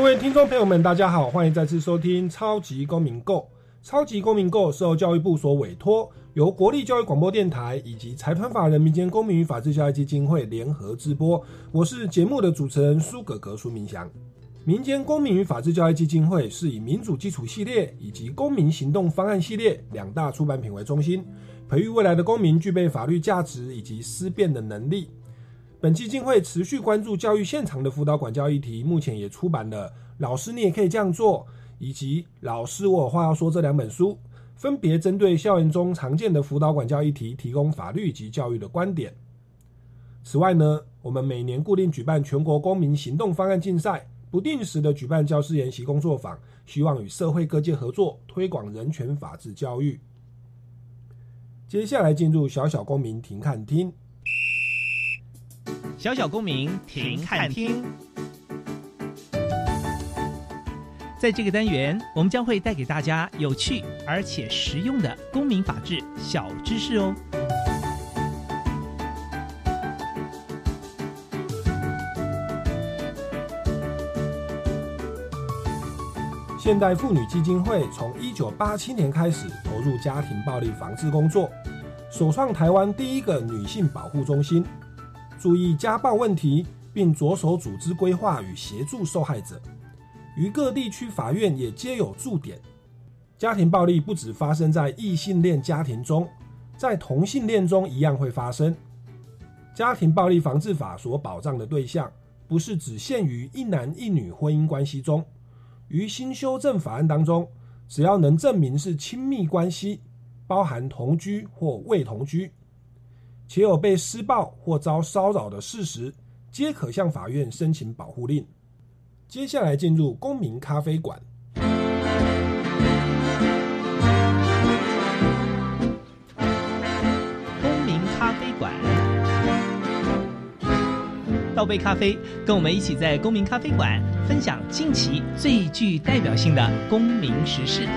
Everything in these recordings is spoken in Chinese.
各位听众朋友们，大家好，欢迎再次收听《超级公民购》。《超级公民购》受》教育部所委托。由国立教育广播电台以及财团法人民间公民与法治教育基金会联合直播，我是节目的主持人苏格格苏明祥。民间公民与法治教育基金会是以民主基础系列以及公民行动方案系列两大出版品为中心，培育未来的公民具备法律价值以及思辨的能力。本基金会持续关注教育现场的辅导管教议题，目前也出版了《老师你也可以这样做》以及《老师我有话要说》这两本书。分别针对校园中常见的辅导管教议题，提供法律及教育的观点。此外呢，我们每年固定举办全国公民行动方案竞赛，不定时的举办教师研习工作坊，希望与社会各界合作，推广人权法治教育。接下来进入小小公民庭看厅，小小公民停看听。在这个单元，我们将会带给大家有趣而且实用的公民法治小知识哦。现代妇女基金会从一九八七年开始投入家庭暴力防治工作，首创台湾第一个女性保护中心，注意家暴问题，并着手组织规划与协助受害者。于各地区法院也皆有驻点。家庭暴力不只发生在异性恋家庭中，在同性恋中一样会发生。家庭暴力防治法所保障的对象，不是只限于一男一女婚姻关系中。于新修正法案当中，只要能证明是亲密关系，包含同居或未同居，且有被施暴或遭骚扰的事实，皆可向法院申请保护令。接下来进入公民咖啡馆。公民咖啡馆，倒杯咖啡，跟我们一起在公民咖啡馆分享近期最具代表性的公民时事。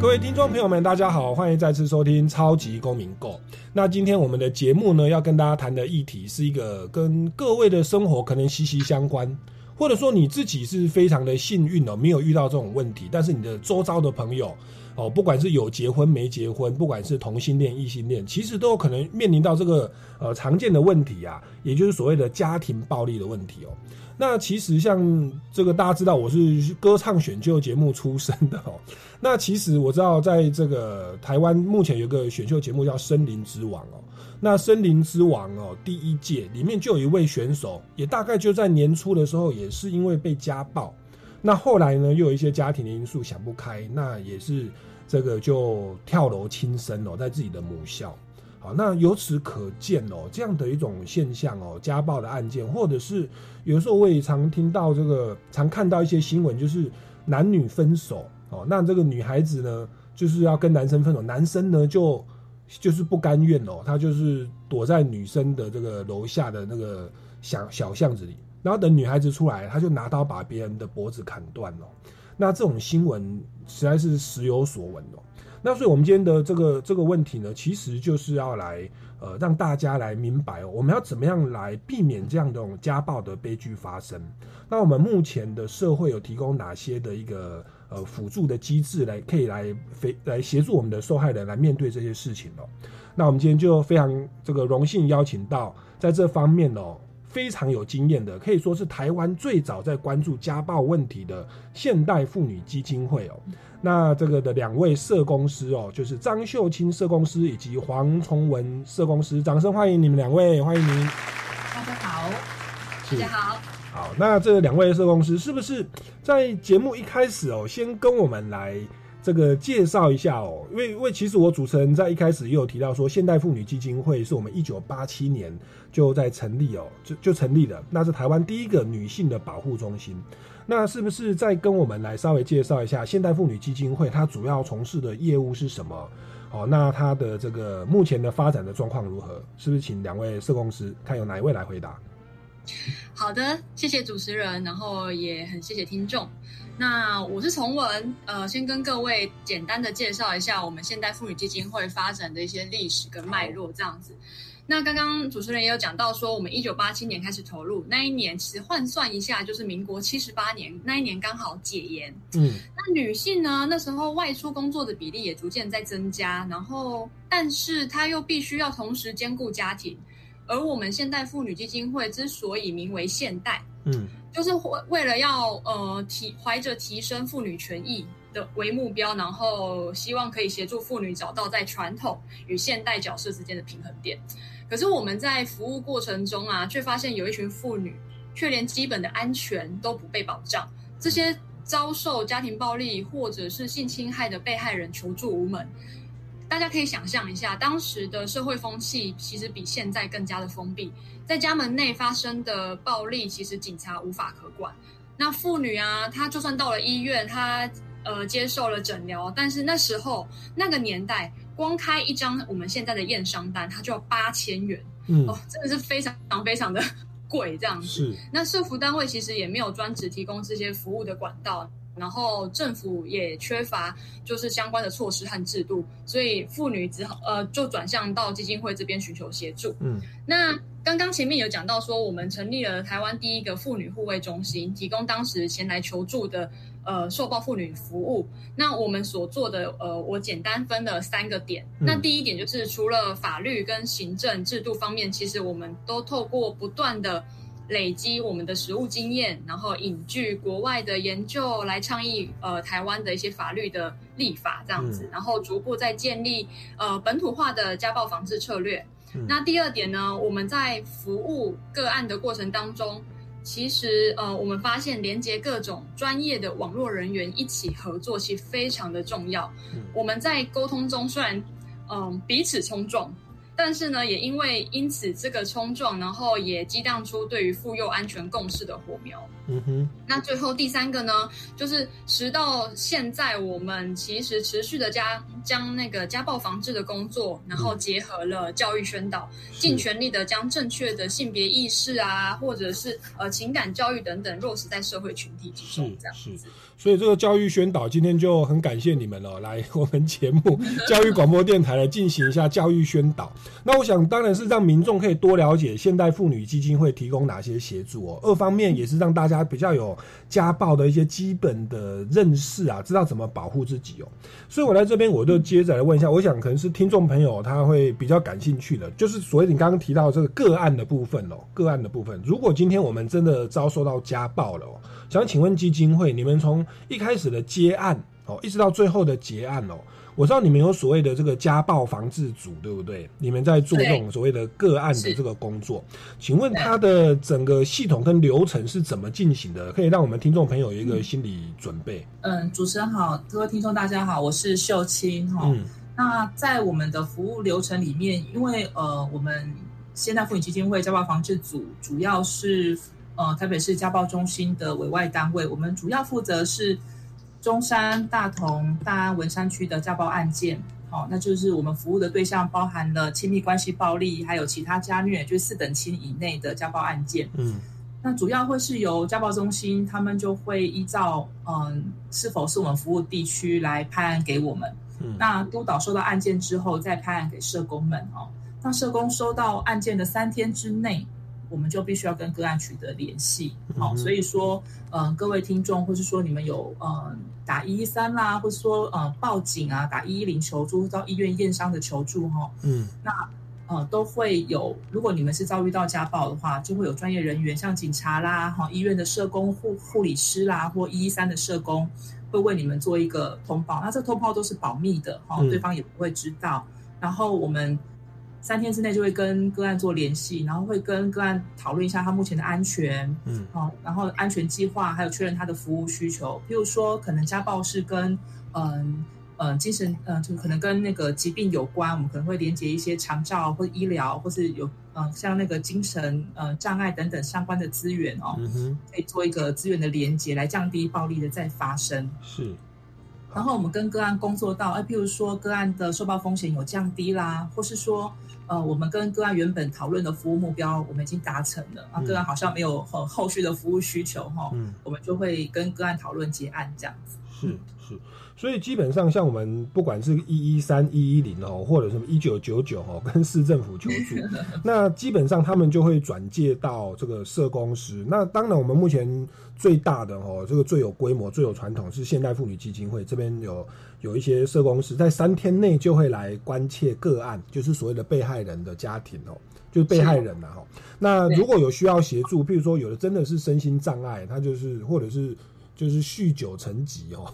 各位听众朋友们，大家好，欢迎再次收听《超级公民购》。那今天我们的节目呢，要跟大家谈的议题是一个跟各位的生活可能息息相关，或者说你自己是非常的幸运哦，没有遇到这种问题，但是你的周遭的朋友哦，不管是有结婚没结婚，不管是同性恋异性恋，其实都有可能面临到这个呃常见的问题啊，也就是所谓的家庭暴力的问题哦。那其实像这个大家知道我是歌唱选秀节目出身的哦。那其实我知道在这个台湾目前有个选秀节目叫《森林之王》哦。那《森林之王》哦第一届里面就有一位选手，也大概就在年初的时候也是因为被家暴。那后来呢又有一些家庭的因素想不开，那也是这个就跳楼轻生哦，在自己的母校。好，那由此可见哦，这样的一种现象哦，家暴的案件，或者是有时候我也常听到这个，常看到一些新闻，就是男女分手哦，那这个女孩子呢，就是要跟男生分手，男生呢就就是不甘愿哦，他就是躲在女生的这个楼下的那个小小巷子里，然后等女孩子出来，他就拿刀把别人的脖子砍断了。那这种新闻实在是时有所闻哦。那所以，我们今天的这个这个问题呢，其实就是要来呃，让大家来明白，我们要怎么样来避免这样的种家暴的悲剧发生。那我们目前的社会有提供哪些的一个呃辅助的机制，来可以来非来协助我们的受害人来面对这些事情哦？那我们今天就非常这个荣幸邀请到在这方面哦。非常有经验的，可以说是台湾最早在关注家暴问题的现代妇女基金会哦。那这个的两位社工师哦，就是张秀清社工师以及黄崇文社工师，掌声欢迎你们两位，欢迎您。大家好，大家好。好，那这两位社工师是不是在节目一开始哦，先跟我们来这个介绍一下哦，因为因为其实我主持人在一开始也有提到说，现代妇女基金会是我们一九八七年就在成立哦，就就成立了，那是台湾第一个女性的保护中心。那是不是再跟我们来稍微介绍一下现代妇女基金会它主要从事的业务是什么？哦，那它的这个目前的发展的状况如何？是不是请两位社工师看有哪一位来回答？好的，谢谢主持人，然后也很谢谢听众。那我是崇文，呃，先跟各位简单的介绍一下我们现代妇女基金会发展的一些历史跟脉络，这样子。那刚刚主持人也有讲到说，我们一九八七年开始投入，那一年其实换算一下就是民国七十八年，那一年刚好解严。嗯，那女性呢，那时候外出工作的比例也逐渐在增加，然后但是她又必须要同时兼顾家庭。而我们现代妇女基金会之所以名为现代，嗯，就是为为了要呃提怀着提升妇女权益的为目标，然后希望可以协助妇女找到在传统与现代角色之间的平衡点。可是我们在服务过程中啊，却发现有一群妇女却连基本的安全都不被保障，这些遭受家庭暴力或者是性侵害的被害人求助无门。大家可以想象一下，当时的社会风气其实比现在更加的封闭，在家门内发生的暴力，其实警察无法可管。那妇女啊，她就算到了医院，她呃接受了诊疗，但是那时候那个年代，光开一张我们现在的验伤单，它就要八千元，哦，真的是非常非常的 贵这样子。那社服单位其实也没有专职提供这些服务的管道。然后政府也缺乏就是相关的措施和制度，所以妇女只好呃就转向到基金会这边寻求协助。嗯，那刚刚前面有讲到说，我们成立了台湾第一个妇女护卫中心，提供当时前来求助的呃受暴妇女服务。那我们所做的呃，我简单分了三个点。那第一点就是除了法律跟行政制度方面，其实我们都透过不断的。累积我们的实务经验，然后引据国外的研究来倡议呃台湾的一些法律的立法这样子，然后逐步在建立呃本土化的家暴防治策略。那第二点呢，我们在服务个案的过程当中，其实呃我们发现连接各种专业的网络人员一起合作，其实非常的重要。我们在沟通中虽然嗯彼此冲撞。但是呢，也因为因此这个冲撞，然后也激荡出对于妇幼安全共识的火苗。嗯哼。那最后第三个呢，就是直到现在，我们其实持续的加将那个家暴防治的工作，然后结合了教育宣导，尽全力的将正确的性别意识啊，或者是呃情感教育等等落实在社会群体之中。这样子。所以这个教育宣导今天就很感谢你们了，来我们节目 教育广播电台来进行一下教育宣导。那我想当然是让民众可以多了解现代妇女基金会提供哪些协助哦。二方面也是让大家比较有家暴的一些基本的认识啊，知道怎么保护自己哦。所以我在这边我就接着来问一下，我想可能是听众朋友他会比较感兴趣的，就是所谓你刚刚提到这个个案的部分哦，个案的部分。如果今天我们真的遭受到家暴了哦。想请问基金会，你们从一开始的接案哦，一直到最后的结案哦，我知道你们有所谓的这个家暴防治组，对不对？你们在做这种所谓的个案的这个工作，请问它的整个系统跟流程是怎么进行的？可以让我们听众朋友有一个心理准备。嗯，主持人好，各位听众大家好，我是秀清哈。嗯，那在我们的服务流程里面，因为呃，我们现代妇女基金会家暴防治组主要是。呃，台北市家暴中心的委外单位，我们主要负责是中山、大同、大安、文山区的家暴案件。好，那就是我们服务的对象包含了亲密关系暴力，还有其他家虐，就是四等亲以内的家暴案件。嗯，那主要会是由家暴中心，他们就会依照嗯是否是我们服务地区来派案给我们。嗯，那督导收到案件之后，再派案给社工们。哦，那社工收到案件的三天之内。我们就必须要跟个案取得联系，好，所以说，嗯，各位听众，或是说你们有嗯打一一三啦，或者说呃报警啊，打一一零求助到医院验伤的求助哈，嗯，那呃都会有，如果你们是遭遇到家暴的话，就会有专业人员，像警察啦，哈，医院的社工、护护理师啦，或一一三的社工，会为你们做一个通报，那这通报都是保密的，哈，对方也不会知道，然后我们。三天之内就会跟个案做联系，然后会跟个案讨论一下他目前的安全，嗯，好，然后安全计划，还有确认他的服务需求。譬如说，可能家暴是跟嗯呃精神呃就可能跟那个疾病有关，我们可能会连接一些长照或医疗，或是有嗯像那个精神呃障碍等等相关的资源哦，可以做一个资源的连接，来降低暴力的再发生。是。然后我们跟个案工作到，哎，譬如说个案的受暴风险有降低啦，或是说，呃，我们跟个案原本讨论的服务目标，我们已经达成了啊，个案好像没有很后续的服务需求哈，嗯，我们就会跟个案讨论结案这样子。是是。所以基本上，像我们不管是一一三一一零哦，或者什么一九九九哦，跟市政府求助，那基本上他们就会转介到这个社工师。那当然，我们目前最大的哦，这个最有规模、最有传统是现代妇女基金会这边有有一些社工师，在三天内就会来关切个案，就是所谓的被害人的家庭哦，就是被害人呐哈。那如果有需要协助，譬如说有的真的是身心障碍，他就是或者是。就是酗酒成疾哦，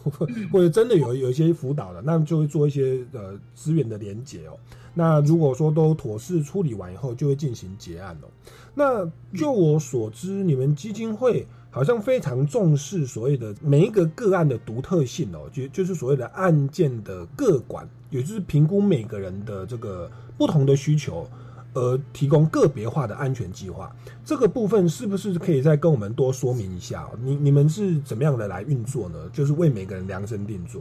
或者真的有有一些辅导的，那就会做一些呃资源的连结哦。那如果说都妥适处理完以后，就会进行结案哦。那就我所知，你们基金会好像非常重视所谓的每一个个案的独特性哦，就就是所谓的案件的个管，也就是评估每个人的这个不同的需求。而提供个别化的安全计划，这个部分是不是可以再跟我们多说明一下？你你们是怎么样的来运作呢？就是为每个人量身定做。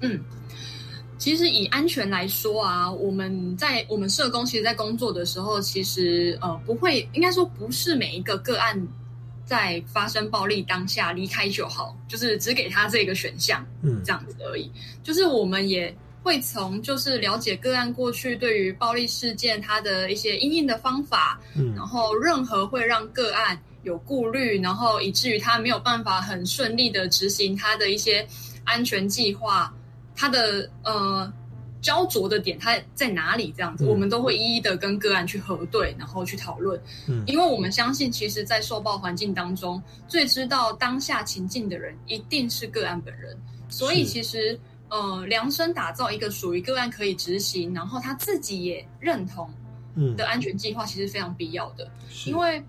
嗯，其实以安全来说啊，我们在我们社工其实，在工作的时候，其实呃不会，应该说不是每一个个案在发生暴力当下离开就好，就是只给他这个选项，嗯，这样子而已。就是我们也。会从就是了解个案过去对于暴力事件他的一些应应的方法，嗯，然后任何会让个案有顾虑，然后以至于他没有办法很顺利的执行他的一些安全计划，他的呃焦灼的点他在哪里？这样子，我们都会一一的跟个案去核对，然后去讨论。嗯，因为我们相信，其实，在受暴环境当中，最知道当下情境的人一定是个案本人，所以其实。呃，量身打造一个属于个案可以执行，然后他自己也认同的安全计划，其实非常必要的。因为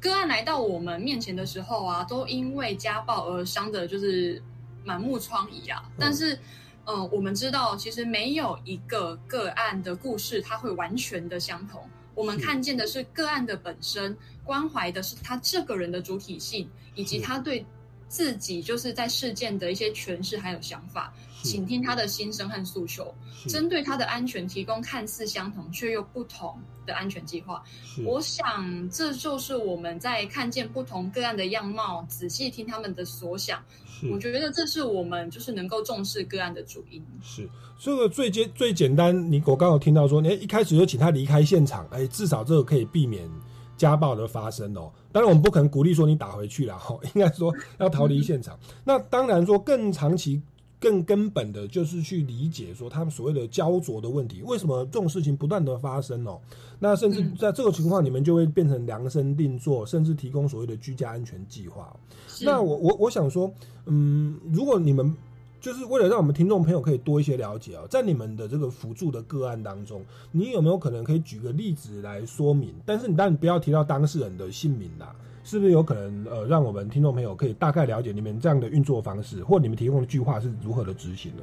个案来到我们面前的时候啊，都因为家暴而伤的，就是满目疮痍啊。但是，呃，我们知道，其实没有一个个案的故事，它会完全的相同。我们看见的是个案的本身，关怀的是他这个人的主体性，以及他对自己就是在事件的一些诠释还有想法。倾听他的心声和诉求，针对他的安全提供看似相同却又不同的安全计划。我想这就是我们在看见不同个案的样貌，仔细听他们的所想。我觉得这是我们就是能够重视个案的主因。是这个最简最简单，你我刚好听到说，你一开始就请他离开现场，哎，至少这个可以避免家暴的发生哦。当然，我们不可能鼓励说你打回去了哈，应该说要逃离现场。那当然说更长期。更根本的就是去理解说他们所谓的焦灼的问题，为什么这种事情不断的发生哦？那甚至在这个情况，你们就会变成量身定做，甚至提供所谓的居家安全计划。那我我我想说，嗯，如果你们就是为了让我们听众朋友可以多一些了解啊，在你们的这个辅助的个案当中，你有没有可能可以举个例子来说明？但是你当然不要提到当事人的姓名啦。是不是有可能呃，让我们听众朋友可以大概了解你们这样的运作方式，或你们提供的句话是如何的执行的？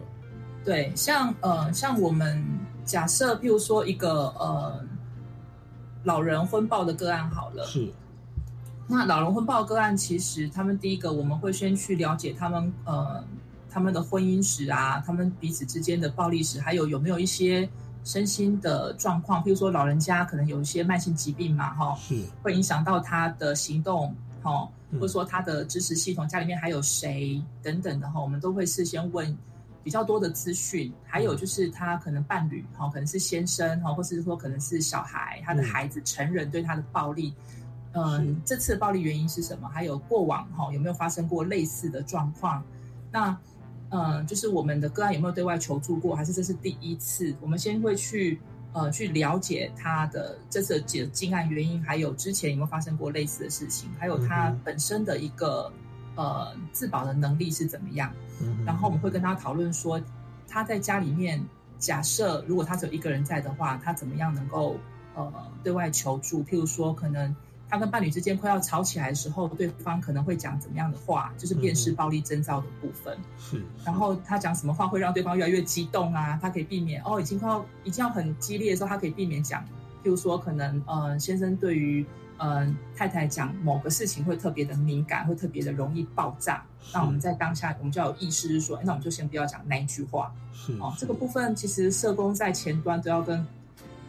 对，像呃，像我们假设，譬如说一个呃老人婚报的个案好了，是。那老人婚报个案，其实他们第一个我们会先去了解他们呃他们的婚姻史啊，他们彼此之间的暴力史，还有有没有一些。身心的状况，譬如说老人家可能有一些慢性疾病嘛，哈，是会影响到他的行动，哈，或者说他的支持系统，家里面还有谁等等的哈，我们都会事先问比较多的资讯。还有就是他可能伴侣，哈，可能是先生，哈，或是说可能是小孩，他的孩子成人对他的暴力，嗯，这次的暴力原因是什么？还有过往哈有没有发生过类似的状况？那。嗯，就是我们的个案有没有对外求助过，还是这是第一次？我们先会去呃去了解他的这次的进案原因，还有之前有没有发生过类似的事情，还有他本身的一个呃自保的能力是怎么样。然后我们会跟他讨论说，他在家里面，假设如果他只有一个人在的话，他怎么样能够呃对外求助？譬如说，可能他跟伴侣之间快要吵起来的时候，对方可能会讲怎么样的话，就是辨识暴力征兆的部分。是，然后他讲什么话会让对方越来越激动啊？他可以避免哦，已经快要已经要很激烈的时候，他可以避免讲，譬如说可能呃先生对于嗯太太讲某个事情会特别的敏感，会特别的容易爆炸。那我们在当下我们就要有意识，是说，那我们就先不要讲那一句话。是哦，这个部分其实社工在前端都要跟。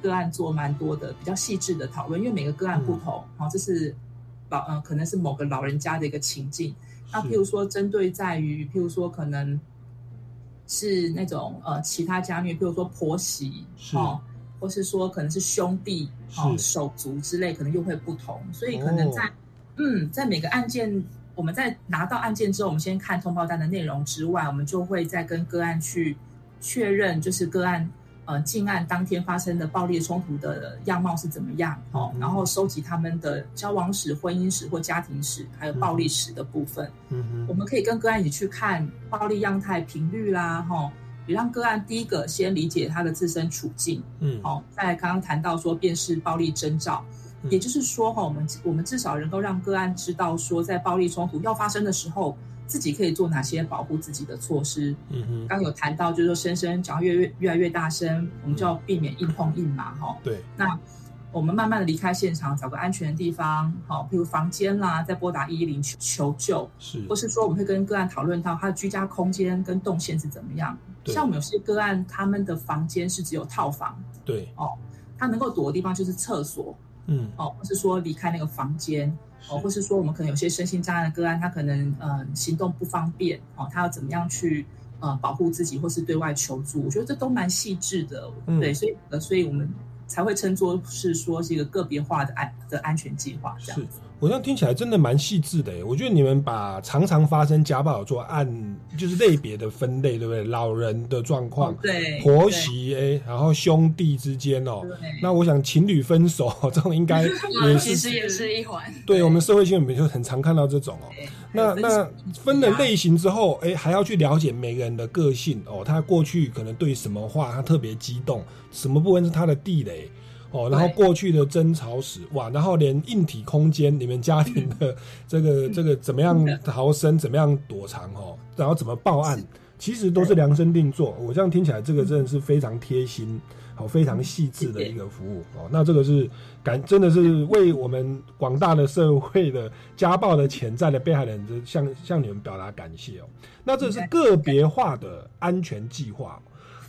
个案做蛮多的比较细致的讨论，因为每个个案不同，好，这是老嗯，可能是某个老人家的一个情境。那譬如说，针对在于譬如说，可能是那种呃其他家虐，譬如说婆媳哦，或是说可能是兄弟哦手足之类，可能又会不同。所以可能在嗯，在每个案件，我们在拿到案件之后，我们先看通报单的内容之外，我们就会再跟个案去确认，就是个案。呃，进案当天发生的暴力冲突的样貌是怎么样？哦，然后收集他们的交往史、婚姻史或家庭史，还有暴力史的部分。嗯哼，我们可以跟个案一起去看暴力样态频率啦，哈，也让个案第一个先理解他的自身处境。嗯，好，在刚刚谈到说辨识暴力征兆，也就是说，哈，我们我们至少能够让个案知道说，在暴力冲突要发生的时候。自己可以做哪些保护自己的措施？嗯哼，刚有谈到，就是说声声讲越越越来越大声，我们就要避免硬碰硬嘛，哈。对。那我们慢慢的离开现场，找个安全的地方，好，比如房间啦，再拨打一一零求求救。是。或是说，我们会跟个案讨论到他的居家空间跟动线是怎么样。像我们有些个案，他们的房间是只有套房。对。哦，他能够躲的地方就是厕所。嗯。哦，或是说离开那个房间。哦，或是说我们可能有些身心障碍的个案，他可能呃行动不方便哦，他要怎么样去呃保护自己，或是对外求助？我觉得这都蛮细致的，对，所以呃，所以我们才会称作是说是一个个别化的安的安全计划这样子。我这样听起来真的蛮细致的，我觉得你们把常常发生家暴做按就是类别的分类，对不对？老人的状况，对，婆媳哎，然后兄弟之间哦，那我想情侣分手这种应该也是，其实也是一环。对我们社会新闻里面就很常看到这种哦。那那分了类型之后，哎，还要去了解每个人的个性哦，他过去可能对什么话他特别激动，什么部分是他的地雷。哦，然后过去的争吵史哇，然后连硬体空间你们家庭的这个这个怎么样逃生，怎么样躲藏哦，然后怎么报案，其实都是量身定做。我这样听起来，这个真的是非常贴心，好非常细致的一个服务哦。那这个是感真的是为我们广大的社会的家暴的潜在的被害人，向向你们表达感谢哦。那这是个别化的安全计划。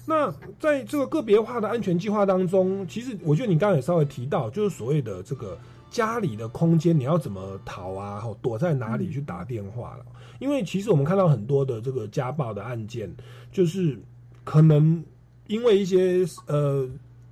那在这个个别化的安全计划当中，其实我觉得你刚刚也稍微提到，就是所谓的这个家里的空间，你要怎么逃啊？或躲在哪里去打电话了？因为其实我们看到很多的这个家暴的案件，就是可能因为一些呃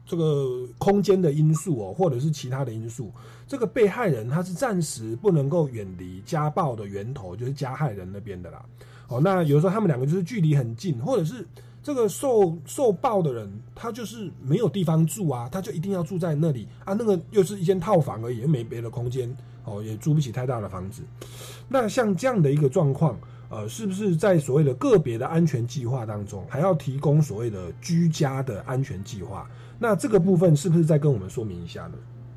这个空间的因素哦，或者是其他的因素，这个被害人他是暂时不能够远离家暴的源头，就是加害人那边的啦。哦，那有时候他们两个就是距离很近，或者是。这个受受暴的人，他就是没有地方住啊，他就一定要住在那里啊。那个又是一间套房而已，又没别的空间哦，也租不起太大的房子。那像这样的一个状况，呃，是不是在所谓的个别的安全计划当中，还要提供所谓的居家的安全计划？那这个部分是不是再跟我们说明一下呢？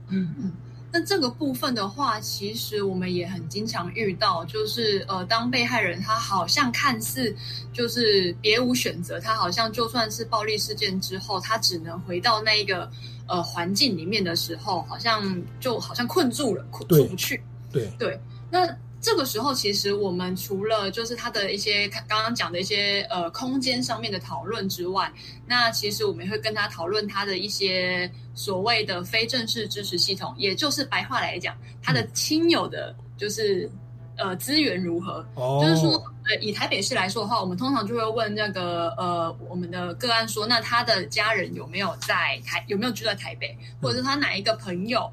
嗯嗯。那这个部分的话，其实我们也很经常遇到，就是呃，当被害人他好像看似就是别无选择，他好像就算是暴力事件之后，他只能回到那一个呃环境里面的时候，好像就好像困住了，困出不去。对对，那。这个时候，其实我们除了就是他的一些刚刚讲的一些呃空间上面的讨论之外，那其实我们会跟他讨论他的一些所谓的非正式支持系统，也就是白话来讲，他的亲友的，就是呃资源如何。就是说，呃，以台北市来说的话，我们通常就会问那个呃我们的个案说，那他的家人有没有在台，有没有住在台北，或者是他哪一个朋友，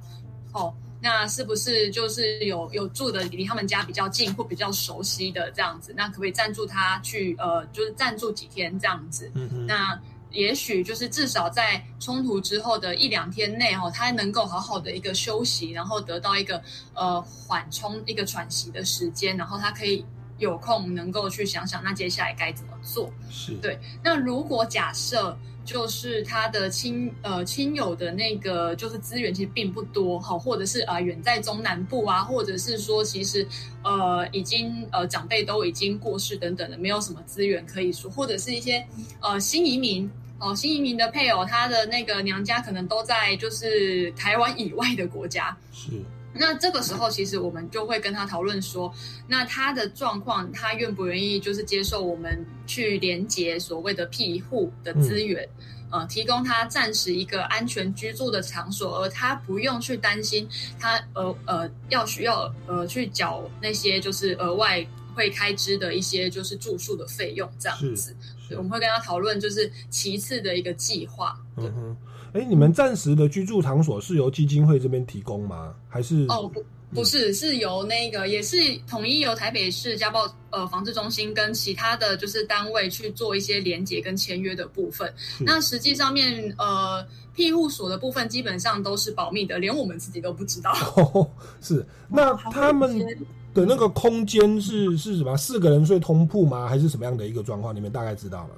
哦。那是不是就是有有住的离他们家比较近或比较熟悉的这样子？那可不可以赞助他去呃，就是暂住几天这样子？嗯嗯。那也许就是至少在冲突之后的一两天内哦，他能够好好的一个休息，然后得到一个呃缓冲、一个喘息的时间，然后他可以有空能够去想想那接下来该怎么做。是对。那如果假设就是他的亲呃亲友的那个就是资源其实并不多哈，或者是啊远在中南部啊，或者是说其实呃已经呃长辈都已经过世等等的，没有什么资源可以说，或者是一些呃新移民哦新移民的配偶，他的那个娘家可能都在就是台湾以外的国家是。那这个时候，其实我们就会跟他讨论说，那他的状况，他愿不愿意就是接受我们去连接所谓的庇护的资源，呃，提供他暂时一个安全居住的场所，而他不用去担心他呃呃要需要呃去缴那些就是额外会开支的一些就是住宿的费用这样子。我们会跟他讨论就是其次的一个计划。嗯哼。哎，你们暂时的居住场所是由基金会这边提供吗？还是哦不不是，是由那个也是统一由台北市家暴呃防治中心跟其他的就是单位去做一些连结跟签约的部分。那实际上面呃庇护所的部分基本上都是保密的，连我们自己都不知道。是那他们的那个空间是是什么？四个人睡通铺吗？还是什么样的一个状况？你们大概知道吗？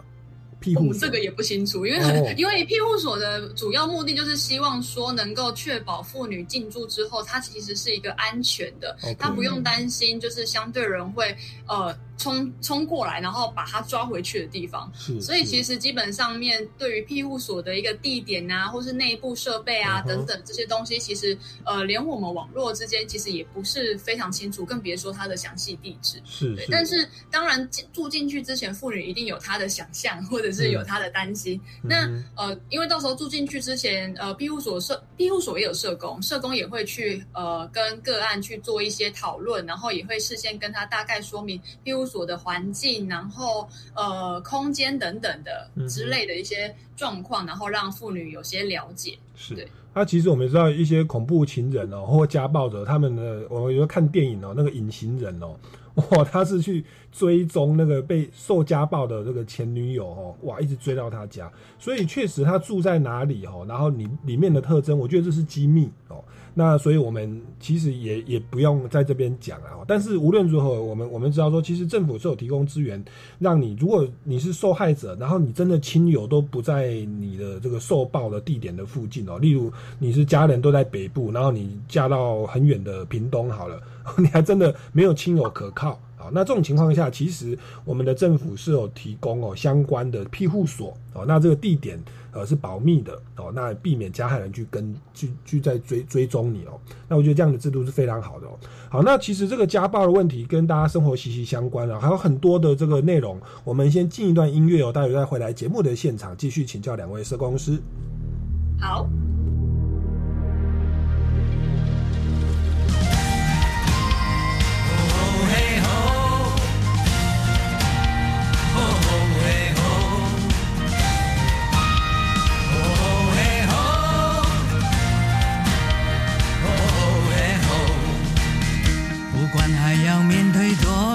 我们这个也不清楚，因为因为庇护所的主要目的就是希望说能够确保妇女进驻之后，它其实是一个安全的，她不用担心就是相对人会呃。冲冲过来，然后把她抓回去的地方。所以其实基本上面对于庇护所的一个地点啊，或是内部设备啊等等这些东西，其实呃，连我们网络之间其实也不是非常清楚，更别说它的详细地址。是，但是当然住进去之前，妇女一定有她的想象，或者是有他的担心。那呃，因为到时候住进去之前，呃，庇护所社庇护所也有社工，社工也会去呃跟个案去做一些讨论，然后也会事先跟他大概说明庇护。所的环境，然后呃，空间等等的之类的一些状况，然后让妇女有些了解。是，那其实我们知道一些恐怖情人哦，或家暴者，他们的我们有时候看电影哦，那个隐形人哦，哇，他是去追踪那个被受家暴的这个前女友哦，哇，一直追到他家，所以确实他住在哪里哦，然后里里面的特征，我觉得这是机密哦。那所以，我们其实也也不用在这边讲啊。但是无论如何，我们我们知道说，其实政府是有提供资源，让你如果你是受害者，然后你真的亲友都不在你的这个受暴的地点的附近哦。例如你是家人都在北部，然后你嫁到很远的屏东好了，你还真的没有亲友可靠啊。那这种情况下，其实我们的政府是有提供哦相关的庇护所哦。那这个地点。呃，是保密的哦，那避免加害人去跟去去在追追踪你哦。那我觉得这样的制度是非常好的哦。好，那其实这个家暴的问题跟大家生活息息相关啊，还有很多的这个内容。我们先进一段音乐哦，待会再回来节目的现场继续请教两位社工师。好。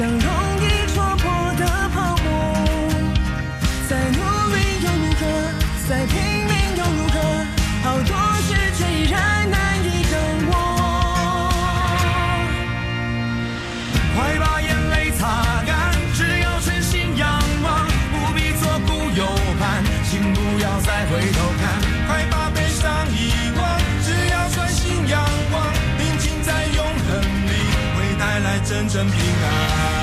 像容真正平安。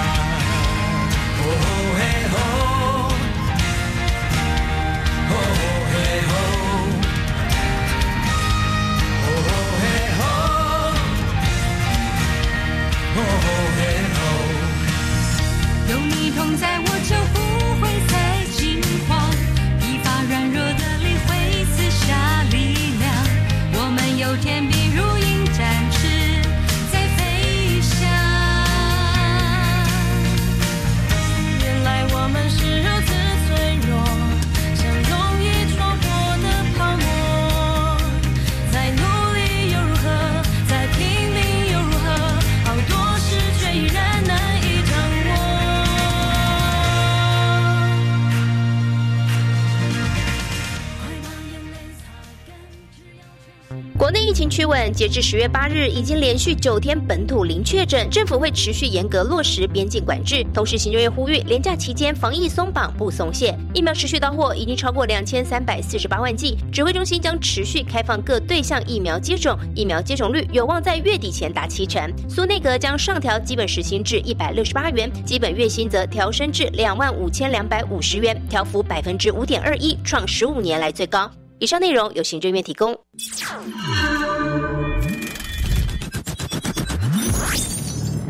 趋稳，截至十月八日，已经连续九天本土零确诊。政府会持续严格落实边境管制，同时行政院呼吁，连假期间防疫松绑不松懈。疫苗持续到货，已经超过两千三百四十八万剂。指挥中心将持续开放各对象疫苗接种，疫苗接种率有望在月底前达七成。苏内阁将上调基本时薪至一百六十八元，基本月薪则调升至两万五千两百五十元，调幅百分之五点二一，创十五年来最高。以上内容由行政院提供。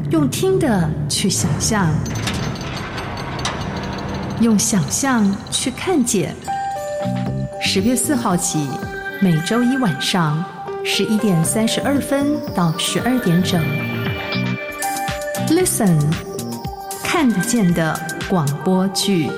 用听的去想象，用想象去看见。十月四号起，每周一晚上十一点三十二分到十二点整，Listen，看得见的广播剧。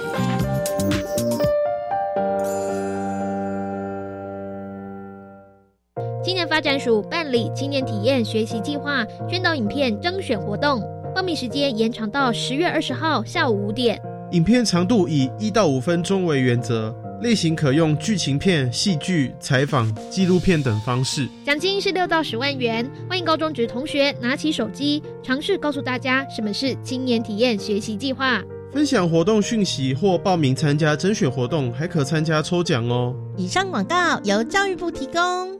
署办理青年体验学习计划宣导影片征选活动，报名时间延长到十月二十号下午五点。影片长度以一到五分钟为原则，类型可用剧情片、戏剧、采访、纪录片等方式。奖金是六到十万元。欢迎高中职同学拿起手机，尝试告诉大家什么是青年体验学习计划。分享活动讯息或报名参加甄选活动，还可参加抽奖哦。以上广告由教育部提供。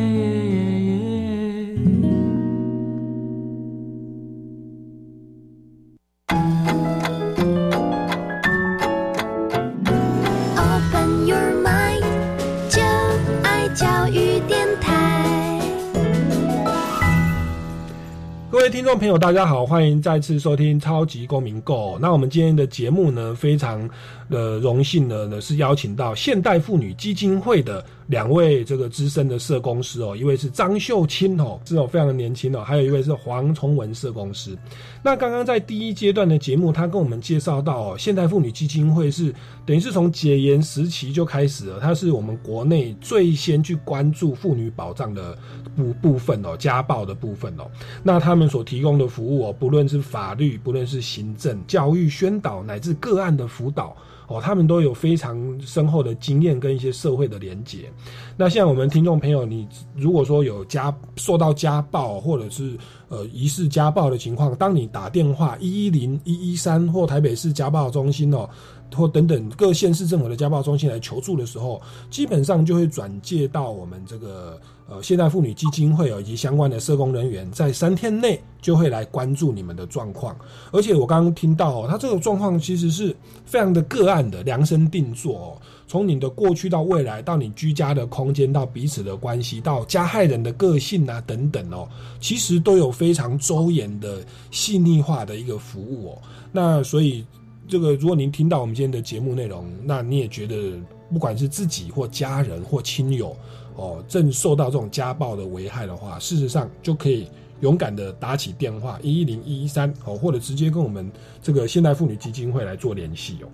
听众朋友，大家好，欢迎再次收听《超级公民购》。那我们今天的节目呢，非常的荣幸呢，呢是邀请到现代妇女基金会的两位这个资深的社工师哦，一位是张秀清哦，是哦非常的年轻哦，还有一位是黄崇文社工师。那刚刚在第一阶段的节目，他跟我们介绍到哦，现代妇女基金会是等于是从解严时期就开始了，它是我们国内最先去关注妇女保障的部部分哦，家暴的部分哦。那他们所提供的服务哦，不论是法律，不论是行政、教育、宣导，乃至个案的辅导哦，他们都有非常深厚的经验跟一些社会的连结。那像我们听众朋友，你如果说有家受到家暴，或者是呃，疑似家暴的情况，当你打电话一一零一一三或台北市家暴中心哦，或等等各县市政府的家暴中心来求助的时候，基本上就会转介到我们这个呃现代妇女基金会，以及相关的社工人员，在三天内就会来关注你们的状况。而且我刚刚听到哦，他这个状况其实是非常的个案的，量身定做哦。从你的过去到未来，到你居家的空间，到彼此的关系，到加害人的个性啊等等哦，其实都有非常周延的细腻化的一个服务哦。那所以这个，如果您听到我们今天的节目内容，那你也觉得不管是自己或家人或亲友哦，正受到这种家暴的危害的话，事实上就可以勇敢的打起电话一一零一一三哦，或者直接跟我们这个现代妇女基金会来做联系哦。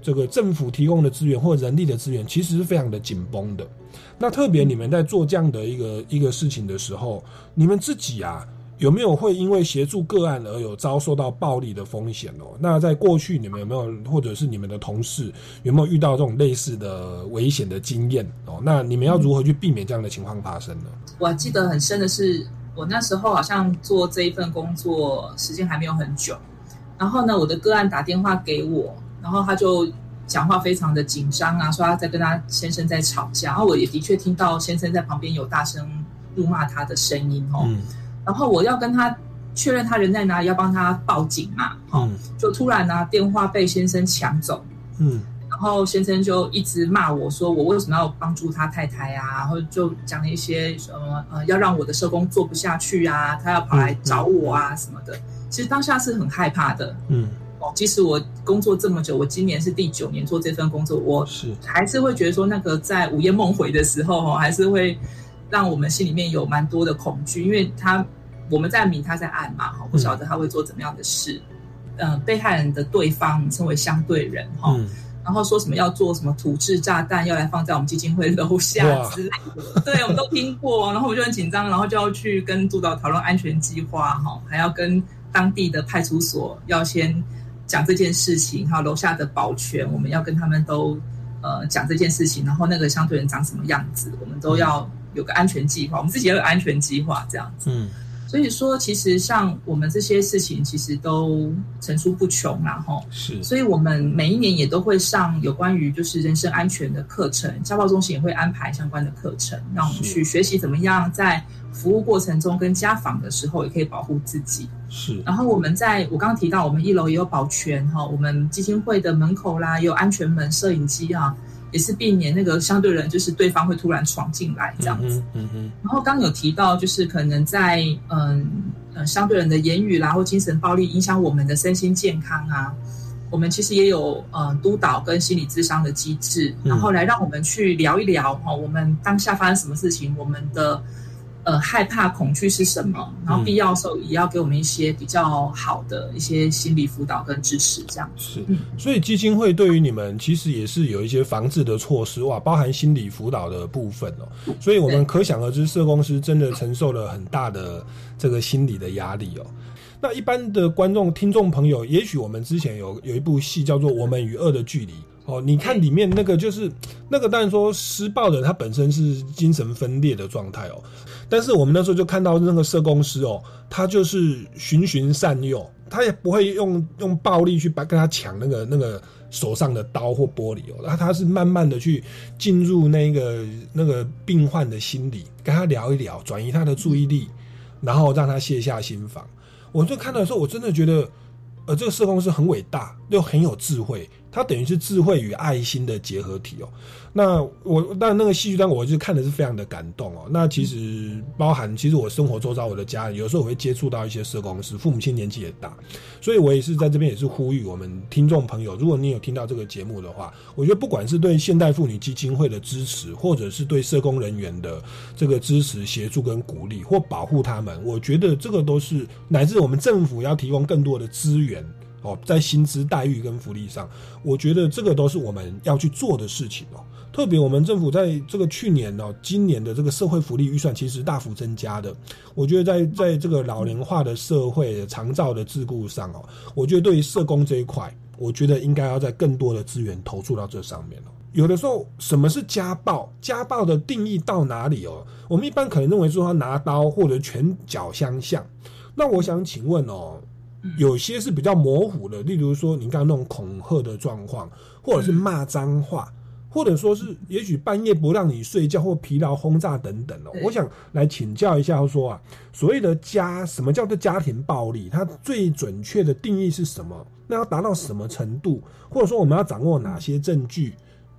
这个政府提供的资源或人力的资源，其实是非常的紧绷的。那特别你们在做这样的一个一个事情的时候，你们自己啊，有没有会因为协助个案而有遭受到暴力的风险哦？那在过去你们有没有，或者是你们的同事有没有遇到这种类似的危险的经验哦？那你们要如何去避免这样的情况发生呢？我记得很深的是，我那时候好像做这一份工作时间还没有很久，然后呢，我的个案打电话给我。然后他就讲话非常的紧张啊，说他在跟他先生在吵架，然后我也的确听到先生在旁边有大声怒骂他的声音哦。然后我要跟他确认他人在哪里，要帮他报警嘛。哦，就突然呢电话被先生抢走。嗯，然后先生就一直骂我说我为什么要帮助他太太啊？然后就讲了一些什么呃要让我的社工做不下去啊，他要跑来找我啊什么的。其实当下是很害怕的。嗯。即使我工作这么久，我今年是第九年做这份工作，我是还是会觉得说，那个在午夜梦回的时候，哈，还是会让我们心里面有蛮多的恐惧，因为他我们在明，他在暗嘛，哈，不晓得他会做怎么样的事。呃被害人的对方称为相对人哈。然后说什么要做什么土制炸弹，要来放在我们基金会楼下之类的，对，我们都听过。然后我就很紧张，然后就要去跟督导讨论安全计划，哈，还要跟当地的派出所要先讲这件事情，还有楼下的保全，我们要跟他们都呃讲这件事情。然后那个相对人长什么样子，我们都要有个安全计划，我们自己也有安全计划这样子。嗯。所以说，其实像我们这些事情，其实都层出不穷然后是，所以我们每一年也都会上有关于就是人身安全的课程，家暴中心也会安排相关的课程，让我们去学习怎么样在服务过程中跟家访的时候也可以保护自己。是。然后我们在我刚刚提到，我们一楼也有保全哈，我们基金会的门口啦也有安全门、摄影机啊。也是避免那个相对人，就是对方会突然闯进来这样子。嗯嗯。然后刚有提到，就是可能在嗯呃相对人的言语啦或精神暴力影响我们的身心健康啊，我们其实也有呃督导跟心理咨商的机制，然后来让我们去聊一聊哈，我们当下发生什么事情，我们的。呃，害怕、恐惧是什么？然后必要时候也要给我们一些比较好的一些心理辅导跟支持，这样是。所以基金会对于你们其实也是有一些防治的措施哇，包含心理辅导的部分哦。所以我们可想而知，社公司真的承受了很大的这个心理的压力哦。那一般的观众、听众朋友，也许我们之前有有一部戏叫做《我们与恶的距离》。哦，你看里面那个就是那个，当然说施暴的他本身是精神分裂的状态哦，但是我们那时候就看到那个社工师哦，他就是循循善诱，他也不会用用暴力去把跟他抢那个那个手上的刀或玻璃哦，然后他是慢慢的去进入那个那个病患的心理，跟他聊一聊，转移他的注意力，然后让他卸下心防。我就看到的时候，我真的觉得，呃，这个社工是很伟大又很有智慧。它等于是智慧与爱心的结合体哦。那我但那个戏剧单，我就看的是非常的感动哦。那其实包含，其实我生活周遭我的家人，有时候我会接触到一些社工师，父母亲年纪也大，所以我也是在这边也是呼吁我们听众朋友，如果你有听到这个节目的话，我觉得不管是对现代妇女基金会的支持，或者是对社工人员的这个支持、协助跟鼓励，或保护他们，我觉得这个都是乃至我们政府要提供更多的资源。哦，在薪资待遇跟福利上，我觉得这个都是我们要去做的事情哦。特别我们政府在这个去年哦，今年的这个社会福利预算其实大幅增加的。我觉得在在这个老龄化的社会、长照的自顾上哦，我觉得对于社工这一块，我觉得应该要在更多的资源投注到这上面哦。有的时候，什么是家暴？家暴的定义到哪里哦？我们一般可能认为说他拿刀或者拳脚相向。那我想请问哦。有些是比较模糊的，例如说，你刚刚那种恐吓的状况，或者是骂脏话，或者说是也许半夜不让你睡觉或疲劳轰炸等等哦。我想来请教一下，说啊，所谓的家，什么叫做家庭暴力？它最准确的定义是什么？那要达到什么程度？或者说我们要掌握哪些证据？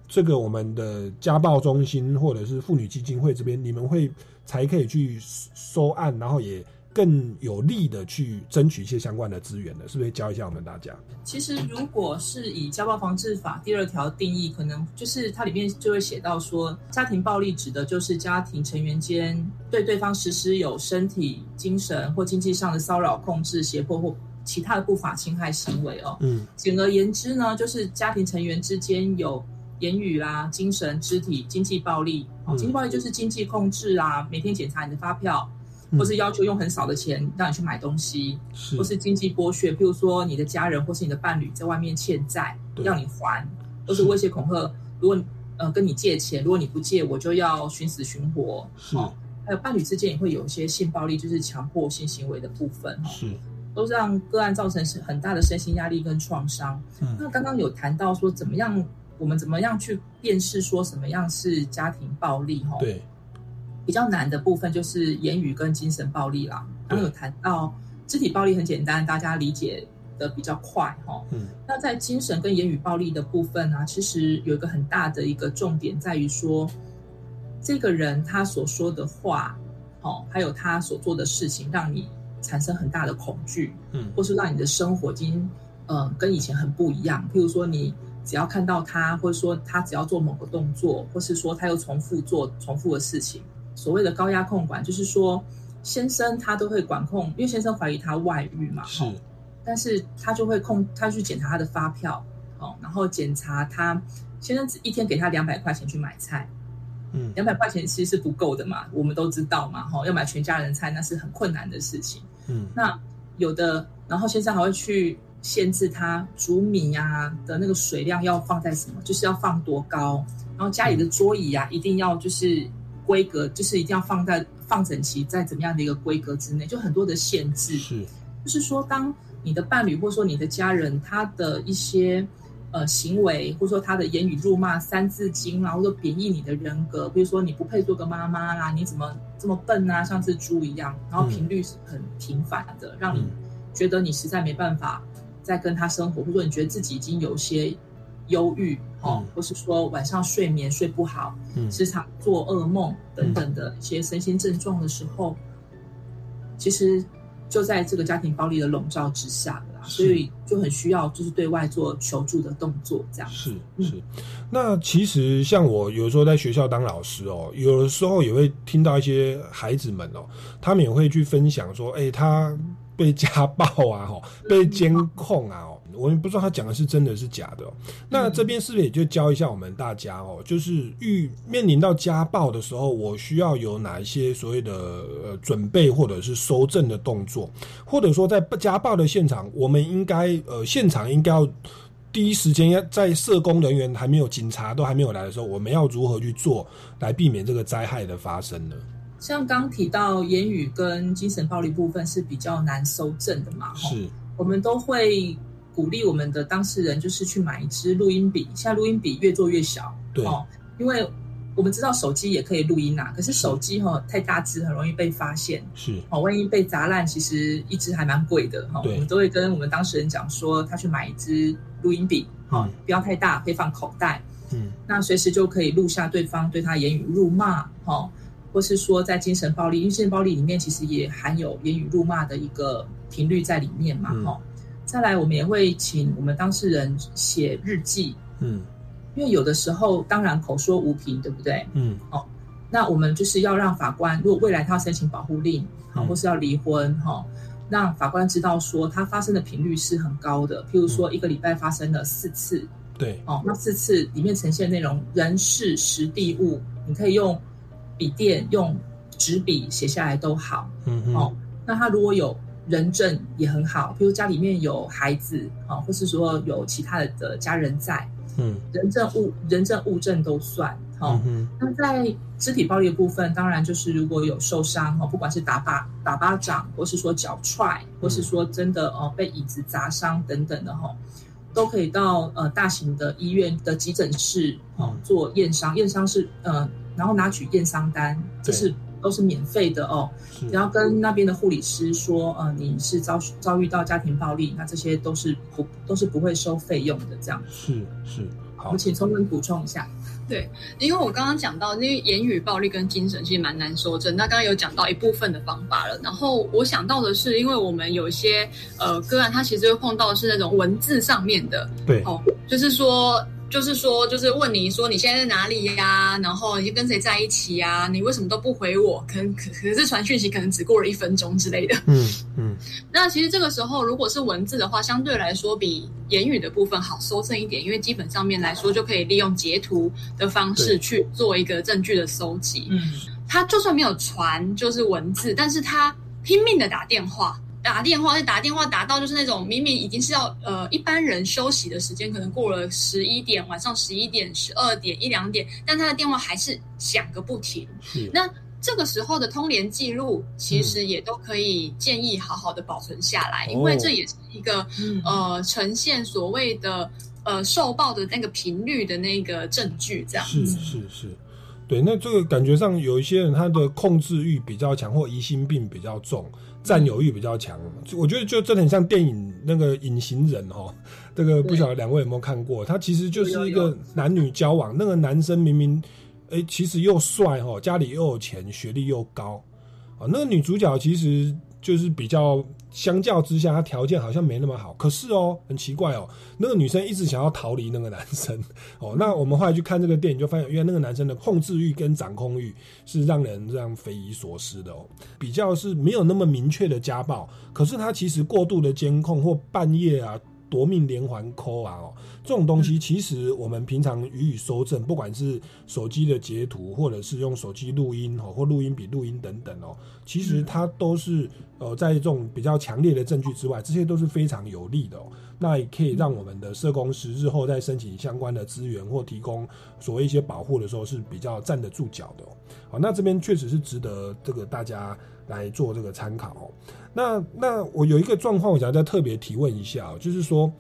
这个我们的家暴中心或者是妇女基金会这边，你们会才可以去收案，然后也。更有力的去争取一些相关的资源的，是不是教一下我们大家？其实，如果是以家暴防治法第二条定义，可能就是它里面就会写到说，家庭暴力指的就是家庭成员间对对方实施有身体、精神或经济上的骚扰、控制、胁迫或其他的不法侵害行为哦。嗯，简而言之呢，就是家庭成员之间有言语啦、精神、肢体、经济暴力。哦，经济暴力就是经济控制啊，每天检查你的发票。或是要求用很少的钱让你去买东西，或是经济剥削，譬如说你的家人或是你的伴侣在外面欠债要你还，都是威胁恐吓。如果呃跟你借钱，如果你不借，我就要寻死寻活。哦，还有伴侣之间也会有一些性暴力，就是强迫性行为的部分。是，都是让个案造成是很大的身心压力跟创伤。嗯那刚刚有谈到说怎么样，我们怎么样去辨识说什么样是家庭暴力？哈，对。比较难的部分就是言语跟精神暴力啦。刚刚有谈到肢体暴力很简单，大家理解的比较快哈。嗯，那在精神跟言语暴力的部分啊，其实有一个很大的一个重点在于说，这个人他所说的话，哦，还有他所做的事情，让你产生很大的恐惧，嗯，或是让你的生活已经嗯跟以前很不一样。譬如说，你只要看到他，或者说他只要做某个动作，或是说他又重复做重复的事情。所谓的高压控管，就是说先生他都会管控，因为先生怀疑他外遇嘛，是，但是他就会控，他去检查他的发票，哦，然后检查他先生只一天给他两百块钱去买菜，嗯，两百块钱其实是不够的嘛，我们都知道嘛，哈，要买全家人菜那是很困难的事情，嗯，那有的，然后先生还会去限制他煮米呀的那个水量要放在什么，就是要放多高，然后家里的桌椅呀一定要就是规格，就是一定要放在放整齐，在怎么样的一个规格之内，就很多的限制，是，就是说当。你的伴侣或者说你的家人，他的一些呃行为，或者说他的言语辱骂、三字经啊，或者贬义你的人格，比如说你不配做个妈妈啦，你怎么这么笨啊，像只猪一样，然后频率是很频繁的，让你觉得你实在没办法再跟他生活，或者说你觉得自己已经有些忧郁哦，或是说晚上睡眠睡不好，嗯时常做噩梦等等的一些身心症状的时候，其实。就在这个家庭暴力的笼罩之下啦，所以就很需要就是对外做求助的动作，这样是是。那其实像我有时候在学校当老师哦，有的时候也会听到一些孩子们哦，他们也会去分享说，哎，他被家暴啊，吼，被监控啊。我们不知道他讲的是真的是假的，那这边是不是也就教一下我们大家哦？就是遇面临到家暴的时候，我需要有哪一些所谓的呃准备或者是收证的动作，或者说在家暴的现场，我们应该呃现场应该要第一时间要在社工人员还没有、警察都还没有来的时候，我们要如何去做来避免这个灾害的发生呢？像刚提到言语跟精神暴力部分是比较难收证的嘛？是，我们都会。鼓励我们的当事人就是去买一支录音笔，现在录音笔越做越小，对。哦，因为我们知道手机也可以录音啊，可是手机哈太大只，很容易被发现，是。哦，万一被砸烂，其实一支还蛮贵的哈。我们都会跟我们当事人讲说，他去买一支录音笔，哈，不要太大，可以放口袋，嗯，那随时就可以录下对方对他言语辱骂，哈，或是说在精神暴力，因为精神暴力里面其实也含有言语辱骂的一个频率在里面嘛，哈。再来，我们也会请我们当事人写日记，嗯，因为有的时候当然口说无凭，对不对？嗯，哦，那我们就是要让法官，如果未来他要申请保护令，好，或是要离婚，哈，让法官知道说他发生的频率是很高的，譬如说一个礼拜发生了四次，对，哦，那四次里面呈现内容人事实地物，你可以用笔电、用纸笔写下来都好，嗯，哦，那他如果有。人证也很好，比如家里面有孩子啊，或是说有其他的的家人在，嗯，人证物人证物证都算哈。那在肢体暴力的部分，当然就是如果有受伤哈，不管是打巴打巴掌，或是说脚踹，或是说真的哦被椅子砸伤等等的哈，都可以到呃大型的医院的急诊室哦做验伤，验伤是呃，然后拿取验伤单，这是。都是免费的哦，然后跟那边的护理师说，呃，你是遭遭遇到家庭暴力，那这些都是不都是不会收费用的，这样是是。好，我请聪文补充一下。对，因为我刚刚讲到，因为言语暴力跟精神其实蛮难说真，那刚刚有讲到一部分的方法了，然后我想到的是，因为我们有一些呃个案，他其实会碰到是那种文字上面的，对，哦，就是说。就是说，就是问你说你现在在哪里呀？然后你跟谁在一起呀？你为什么都不回我？可能可可是传讯息，可能只过了一分钟之类的。嗯嗯。那其实这个时候，如果是文字的话，相对来说比言语的部分好搜证一点，因为基本上面来说就可以利用截图的方式去做一个证据的搜集。嗯。他就算没有传，就是文字，但是他拼命的打电话。打电话，就打电话打到就是那种明明已经是要呃一般人休息的时间，可能过了十一点，晚上十一点、十二点、一两点，但他的电话还是响个不停。那这个时候的通联记录，其实也都可以建议好好的保存下来，因为这也是一个呃呈现所谓的呃受报的那个频率的那个证据，这样子。是是是，对。那这个感觉上有一些人他的控制欲比较强，或疑心病比较重。占有欲比较强，我觉得就真的很像电影那个隐形人哦。这个不晓得两位有没有看过？他其实就是一个男女交往，那个男生明明哎其实又帅哦，家里又有钱，学历又高啊。那个女主角其实就是比较相较之下，他条件好像没那么好。可是哦，很奇怪哦，那个女生一直想要逃离那个男生哦。那我们后来去看这个电影，就发现原来那个男生的控制欲跟掌控欲是让人这样匪夷所思的哦。比较是没有那么明确的家暴，可是他其实过度的监控或半夜啊。夺命连环扣啊！哦，这种东西其实我们平常予以收证，不管是手机的截图，或者是用手机录音哦，或录音笔录音等等哦，其实它都是呃，在这种比较强烈的证据之外，这些都是非常有利的哦。那也可以让我们的社工师日后在申请相关的资源或提供所谓一些保护的时候是比较站得住脚的哦。好，那这边确实是值得这个大家来做这个参考哦。那那我有一个状况，我想再特别提问一下，就是说，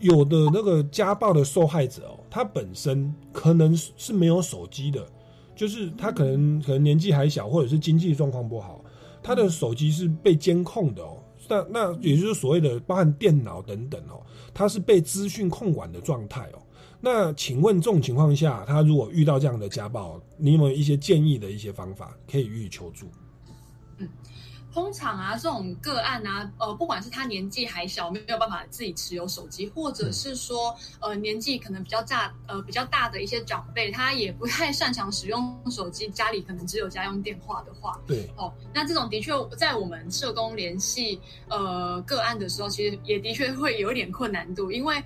有的那个家暴的受害者哦，他本身可能是没有手机的，就是他可能可能年纪还小，或者是经济状况不好，他的手机是被监控的哦。那那也就是所谓的包含电脑等等哦，他是被资讯控管的状态哦。那请问这种情况下，他如果遇到这样的家暴，你有没有一些建议的一些方法可以予以求助？嗯。通常啊，这种个案啊，呃，不管是他年纪还小，没有办法自己持有手机，或者是说，呃，年纪可能比较大，呃，比较大的一些长辈，他也不太擅长使用手机，家里可能只有家用电话的话，对，哦，那这种的确在我们社工联系呃个案的时候，其实也的确会有一点困难度，因为，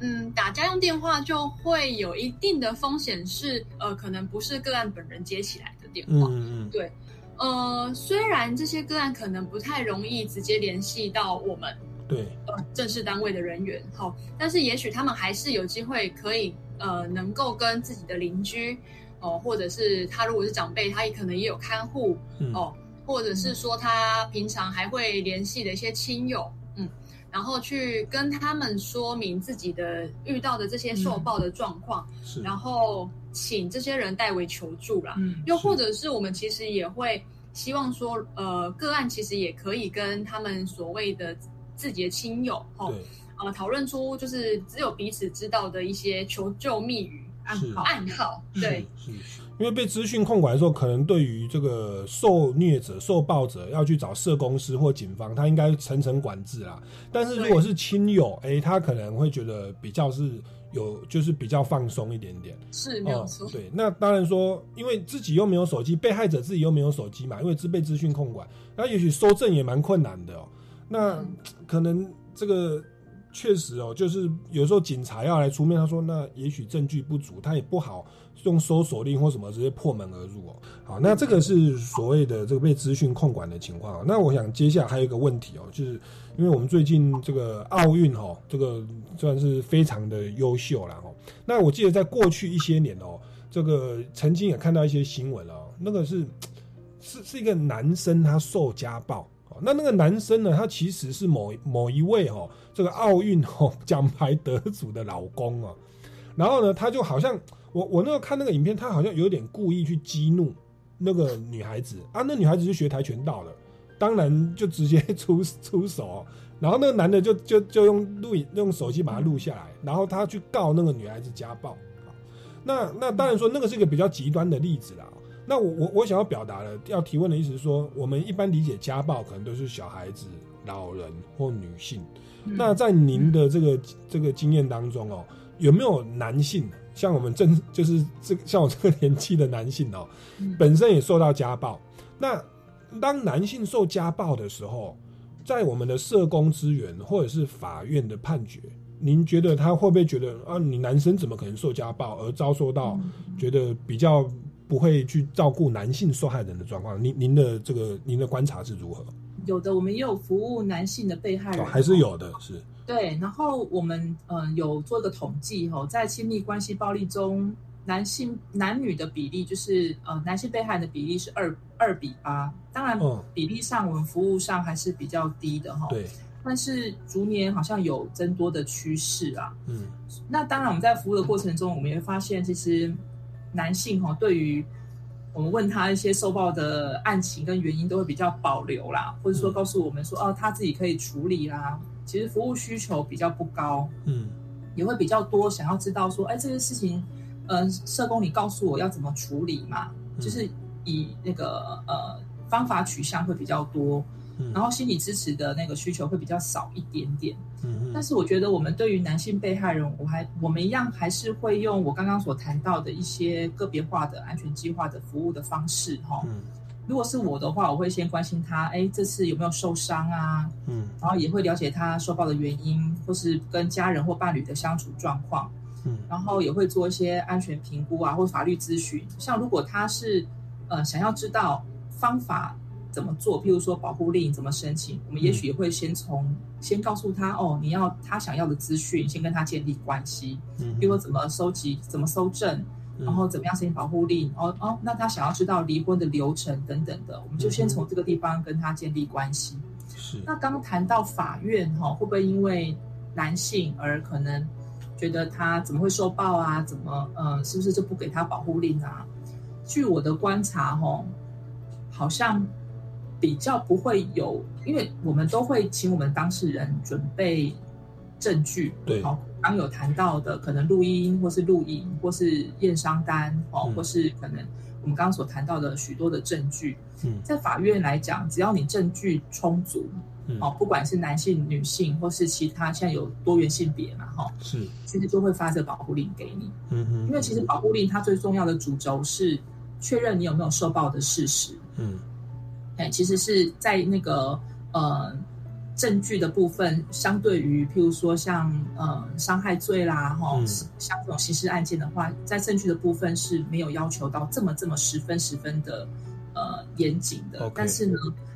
嗯，打家用电话就会有一定的风险，是呃，可能不是个案本人接起来的电话，嗯嗯，对。呃，虽然这些个案可能不太容易直接联系到我们，对，呃，正式单位的人员，好，但是也许他们还是有机会可以，呃，能够跟自己的邻居，哦，或者是他如果是长辈，他也可能也有看护，哦，或者是说他平常还会联系的一些亲友，嗯，然后去跟他们说明自己的遇到的这些受暴的状况，是，然后。请这些人代为求助啦，嗯，又或者是我们其实也会希望说，呃，个案其实也可以跟他们所谓的自己的亲友，哈，呃，讨论出就是只有彼此知道的一些求救密语暗号，暗号，对，是，因为被资讯控管的时候，可能对于这个受虐者、受暴者要去找社公司或警方，他应该层层管制啦。但是如果是亲友，哎，他可能会觉得比较是。有就是比较放松一点点，是没有错。对，那当然说，因为自己又没有手机，被害者自己又没有手机嘛，因为是被资讯控管，那也许收证也蛮困难的哦。那可能这个确实哦，就是有时候警察要来出面，他说那也许证据不足，他也不好用搜索令或什么直接破门而入哦。好，那这个是所谓的这个被资讯控管的情况。那我想接下来还有一个问题哦，就是。因为我们最近这个奥运哦，这个算是非常的优秀了哦。那我记得在过去一些年哦，这个曾经也看到一些新闻哦，那个是是是一个男生他受家暴哦。那那个男生呢，他其实是某某一位哦，这个奥运哦奖牌得主的老公哦。然后呢，他就好像我我那个看那个影片，他好像有点故意去激怒那个女孩子啊，那女孩子是学跆拳道的。当然就直接出出手，然后那个男的就就就用录影用手机把它录下来，然后他去告那个女孩子家暴。那那当然说那个是一个比较极端的例子啦。那我我我想要表达的要提问的意思是说，我们一般理解家暴可能都是小孩子、老人或女性。那在您的这个这个经验当中哦，有没有男性像我们正就是这像我这个年纪的男性哦，本身也受到家暴？那当男性受家暴的时候，在我们的社工资源或者是法院的判决，您觉得他会不会觉得啊，你男生怎么可能受家暴而遭受到觉得比较不会去照顾男性受害人的状况？您您的这个您的观察是如何？有的，我们也有服务男性的被害人，还是有的，是。对，然后我们嗯有做一个统计哈，在亲密关系暴力中。男性男女的比例就是呃，男性被害的比例是二二比八，当然比例上我们服务上还是比较低的哈。对，但是逐年好像有增多的趋势啊。嗯，那当然我们在服务的过程中，我们也会发现，其实男性哈对于我们问他一些受暴的案情跟原因，都会比较保留啦，或者说告诉我们说哦，他自己可以处理啦。其实服务需求比较不高，嗯，也会比较多想要知道说，哎，这个事情。呃，社工，你告诉我要怎么处理嘛？就是以那个呃方法取向会比较多。然后心理支持的那个需求会比较少一点点。嗯但是我觉得我们对于男性被害人，我还我们一样还是会用我刚刚所谈到的一些个别化的安全计划的服务的方式哈。嗯如果是我的话，我会先关心他，哎，这次有没有受伤啊？嗯然后也会了解他受暴的原因，或是跟家人或伴侣的相处状况。嗯然后也会做一些安全评估啊，或法律咨询。像如果他是呃想要知道方法怎么做，譬如说保护令怎么申请，我们也许也会先从、先告诉他哦，你要他想要的资讯，先跟他建立关系，嗯比如说怎么收集、怎么搜证。然后怎么样申请保护令？哦哦，那他想要知道离婚的流程等等的，我们就先从这个地方跟他建立关系。是那刚谈到法院哈、会不会因为男性而可能觉得他怎么会受暴啊？怎么呃，是不是就不给他保护令啊？据我的观察哈、好像比较不会有，因为我们都会请我们当事人准备证据，对好，刚有谈到的可能录音或是录影或是验伤单哦，嗯。或是可能我们刚刚所谈到的许多的证据，嗯。在法院来讲，只要你证据充足，嗯。哦，不管是男性、女性或是其他，现在有多元性别嘛，哈、是。其实就会发这个保护令给你。嗯哼。因为其实保护令它最重要的主轴是确认你有没有受暴的事实。嗯。哎，其实是在那个呃证据的部分，相对于譬如说像呃伤害罪啦，哈、嗯。像这种刑事案件的话，在证据的部分是没有要求到这么这么十分十分的呃严谨的。但是呢，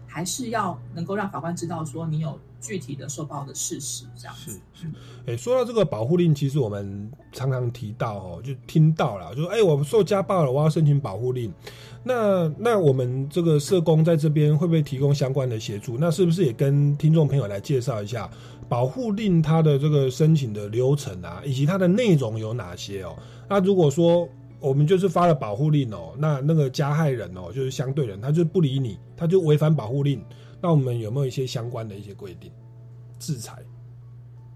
还是要能够让法官知道说你有具体的受暴的事实，这样子。是是哎，说到这个保护令，其实我们常常提到哦，就听到了，就说哎，我受家暴了，我要申请保护令。那那我们这个社工在这边会不会提供相关的协助？那是不是也跟听众朋友来介绍一下保护令它的这个申请的流程啊，以及它的内容有哪些哦？那如果说我们就是发了保护令哦，那那个加害人哦，就是相对人，他就不理你，他就违反保护令，那我们有没有一些相关的一些规定制裁？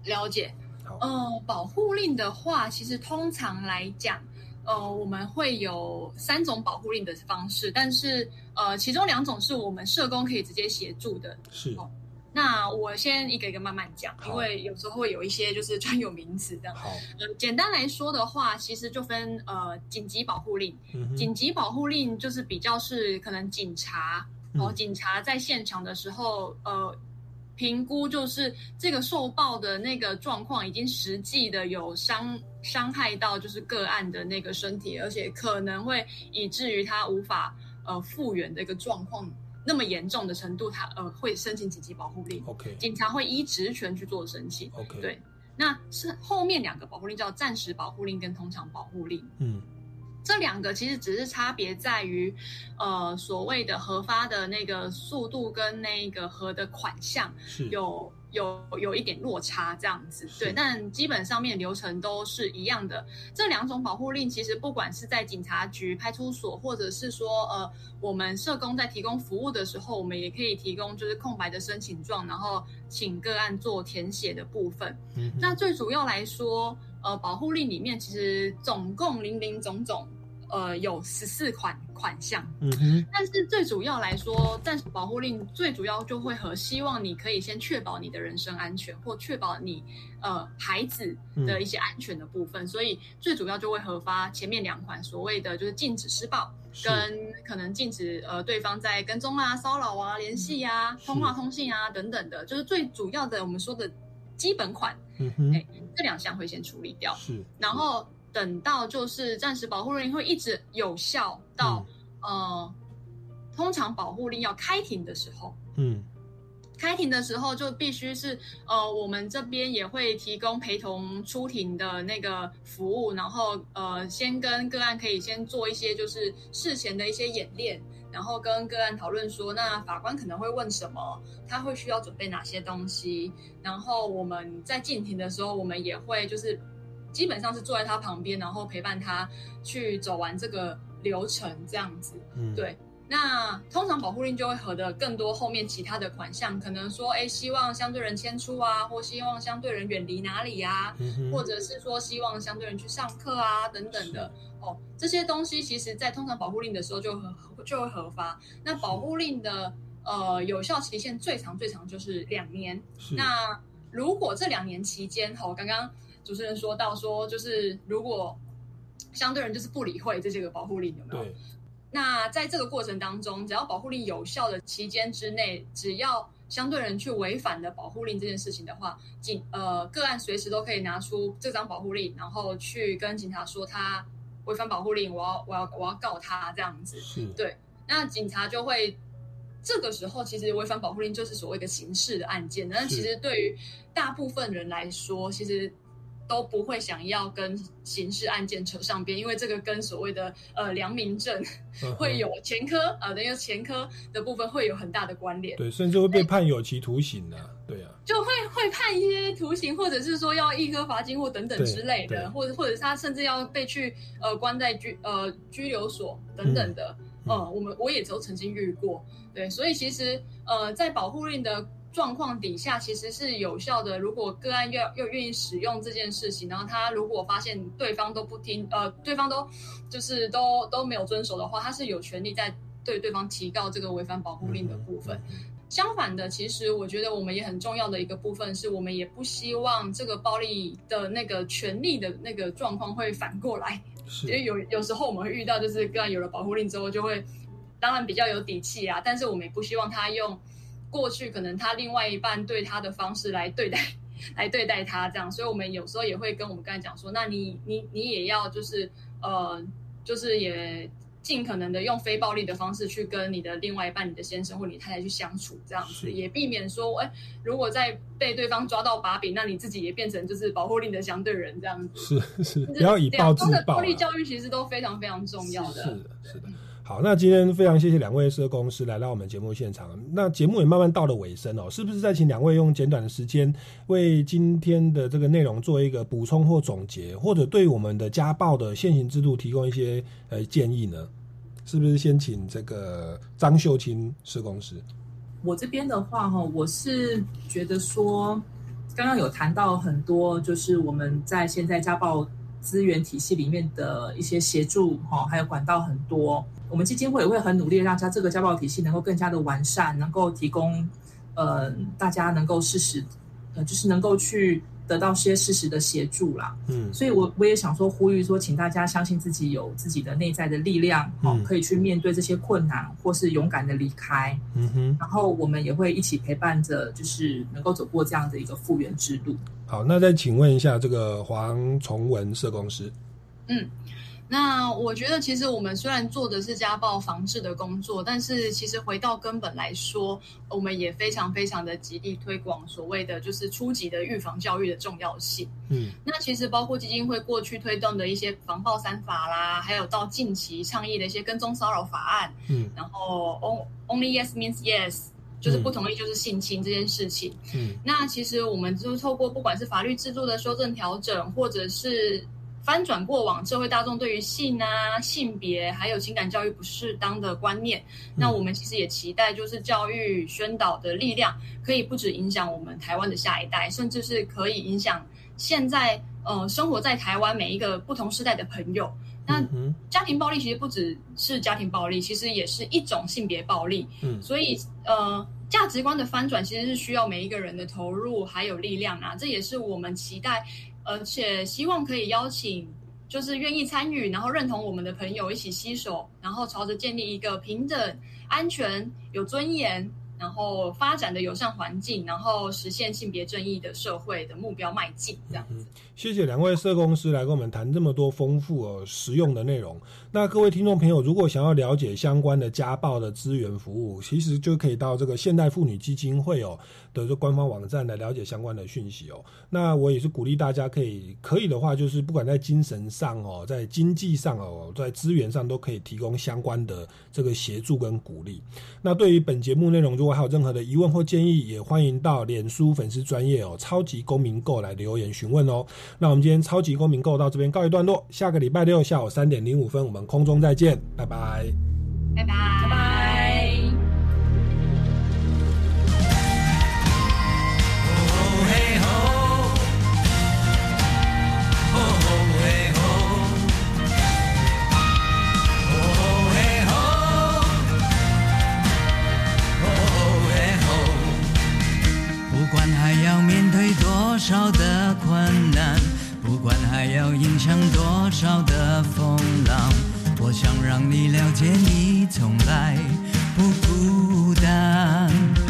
了解。好呃，保护令的话，其实通常来讲，呃，我们会有三种保护令的方式，但是呃，其中两种是我们社工可以直接协助的。是那我先一个一个慢慢讲，因为有时候会有一些就是专有名词这样。好，呃，简单来说的话，其实就分呃紧急保护令。嗯紧急保护令就是比较是可能警察哦，嗯警察在现场的时候，呃，评估就是这个受暴的那个状况已经实际的有伤伤害到就是个案的那个身体，而且可能会以至于他无法呃复原的一个状况。那么严重的程度，他呃会申请紧急保护令。OK 警察会依职权去做申请。OK 对，那是后面两个保护令叫暂时保护令跟通常保护令。嗯这两个其实只是差别在于，呃，所谓的核发的那个速度跟那个核的款项是有有有一点落差这样子，是对，但基本上面流程都是一样的。这两种保护令其实不管是在警察局、派出所，或者是说呃我们社工在提供服务的时候，我们也可以提供就是空白的申请状，然后请个案做填写的部分。嗯那最主要来说，呃，保护令里面其实总共零零总总，呃，有十四款款项。嗯哼。但是最主要来说，暂时保护令最主要就会和希望你可以先确保你的人身安全，或确保你呃孩子的一些安全的部分，所以最主要就会核发前面两款所谓的就是禁止施暴，跟可能禁止呃对方在跟踪啊、骚扰啊、联系啊、通话通信啊等等的，就是最主要的我们说的基本款。嗯哼。哎这两项会先处理掉，是。然后等到就是暂时保护令会一直有效到、呃，通常保护令要开庭的时候，嗯。开庭的时候就必须是呃，我们这边也会提供陪同出庭的那个服务，然后呃，先跟个案可以先做一些就是事前的一些演练，然后跟个案讨论说，那法官可能会问什么，他会需要准备哪些东西，然后我们在进庭的时候，我们也会就是基本上是坐在他旁边，然后陪伴他去走完这个流程，这样子。嗯对，那通常保护令就会合的更多后面其他的款项，可能说，哎，希望相对人迁出啊，或希望相对人远离哪里啊，嗯或者是说希望相对人去上课啊，等等的。哦，这些东西其实在通常保护令的时候就合就会核发。那保护令的呃，有效期限最长最长就是两年。那如果这两年期间，吼，刚刚主持人说到说，就是如果相对人就是不理会这些个保护令，有没有？那在这个过程当中，只要保护令有效的期间之内，只要相对人去违反了保护令这件事情的话，警呃个案随时都可以拿出这张保护令，然后去跟警察说他违反保护令，我要我要我要告他这样子。是对，那警察就会这个时候其实违反保护令就是所谓的刑事的案件，但其实对于大部分人来说，其实。都不会想要跟刑事案件扯上边，因为这个跟所谓的呃良民证嗯 会有前科啊，等于前科的部分会有很大的关联，对，甚至会被判有期徒刑的、对啊，就会会判一些徒刑，或者是说要一颗罚金或等等之类的，或者或者是他甚至要被去呃关在拘呃拘留所等等的，嗯。呃，我们我也都曾经遇过，对，所以其实呃在保护令的。状况底下其实是有效的。如果个案要又愿意使用这件事情，然后他如果发现对方都不听，呃，对方都就是都都没有遵守的话，他是有权利在对对方提告这个违反保护令的部分。相反的，其实我觉得我们也很重要的一个部分是，我们也不希望这个暴力的那个权利的那个状况会反过来。因为有有时候我们会遇到，就是个案有了保护令之后，就会当然比较有底气啊，但是我们也不希望他用过去可能他另外一半对他的方式来对待 来对待他这样，所以我们有时候也会跟我们刚才讲说，那你你你也要就是呃，就是也。尽可能的用非暴力的方式去跟你的另外一半、你的先生或你太太去相处，这样子也避免说，哎，如果再被对方抓到把柄，那你自己也变成就是保护令的相对人这样子。是是，不要以暴制暴、啊。暴力教育其实都非常非常重要的。是的，是的。好，那今天非常谢谢两位社工师来到我们节目现场。那节目也慢慢到了尾声哦，是不是再请两位用简短的时间为今天的这个内容做一个补充或总结，或者对我们的家暴的现行制度提供一些呃建议呢？是不是先请这个张秀清社工师？我这边的话哈，我是觉得说，刚刚有谈到很多，就是我们在现在家暴资源体系里面的一些协助哈，还有管道很多。我们基金会也会很努力，让家这个家暴体系能够更加的完善，能够提供呃大家能够适时呃，就是能够去得到些适时的协助啦。嗯，所以我我也想说，呼吁说，请大家相信自己有自己的内在的力量，哦，可以去面对这些困难，或是勇敢的离开。嗯哼，然后我们也会一起陪伴着，就是能够走过这样的一个复原之路。好，那再请问一下这个黄崇文社工师。嗯。那我觉得，其实我们虽然做的是家暴防治的工作，但是其实回到根本来说，我们也非常非常的极力推广所谓的就是初级的预防教育的重要性。嗯，那其实包括基金会过去推动的一些防暴三法啦，还有到近期倡议的一些跟踪骚扰法案，嗯，然后 only yes means yes，就是不同意就是性侵这件事情。嗯，那其实我们就透过不管是法律制度的修正调整，或者是翻转过往社会大众对于性啊、性别还有情感教育不适当的观念，那我们其实也期待，就是教育宣导的力量，可以不止影响我们台湾的下一代，甚至是可以影响现在呃生活在台湾每一个不同时代的朋友。那家庭暴力其实不只是家庭暴力，其实也是一种性别暴力。嗯，所以呃价值观的翻转其实是需要每一个人的投入还有力量啊，这也是我们期待。而且希望可以邀请，就是愿意参与，然后认同我们的朋友一起携手，然后朝着建立一个平等、安全、有尊严，然后发展的友善环境，然后实现性别正义的社会的目标迈进。这样子。谢谢两位社工师来跟我们谈这么多丰富而实用的内容。那各位听众朋友，如果想要了解相关的家暴的资源服务，其实就可以到这个现代妇女基金会哦的这官方网站来了解相关的讯息哦。那我也是鼓励大家可以可以的话，就是不管在精神上哦，在经济上哦，在资源上都可以提供相关的这个协助跟鼓励。那对于本节目内容，如还有任何的疑问或建议，也欢迎到脸书粉丝专业哦，超级公民购来留言询问哦。那我们今天超级公民购到这边告一段落，下个礼拜六下午三点零五分，我们空中再见，拜拜，拜拜，拜拜。少的困难不管还要影响多少的风浪我想让你了解你从来不孤单。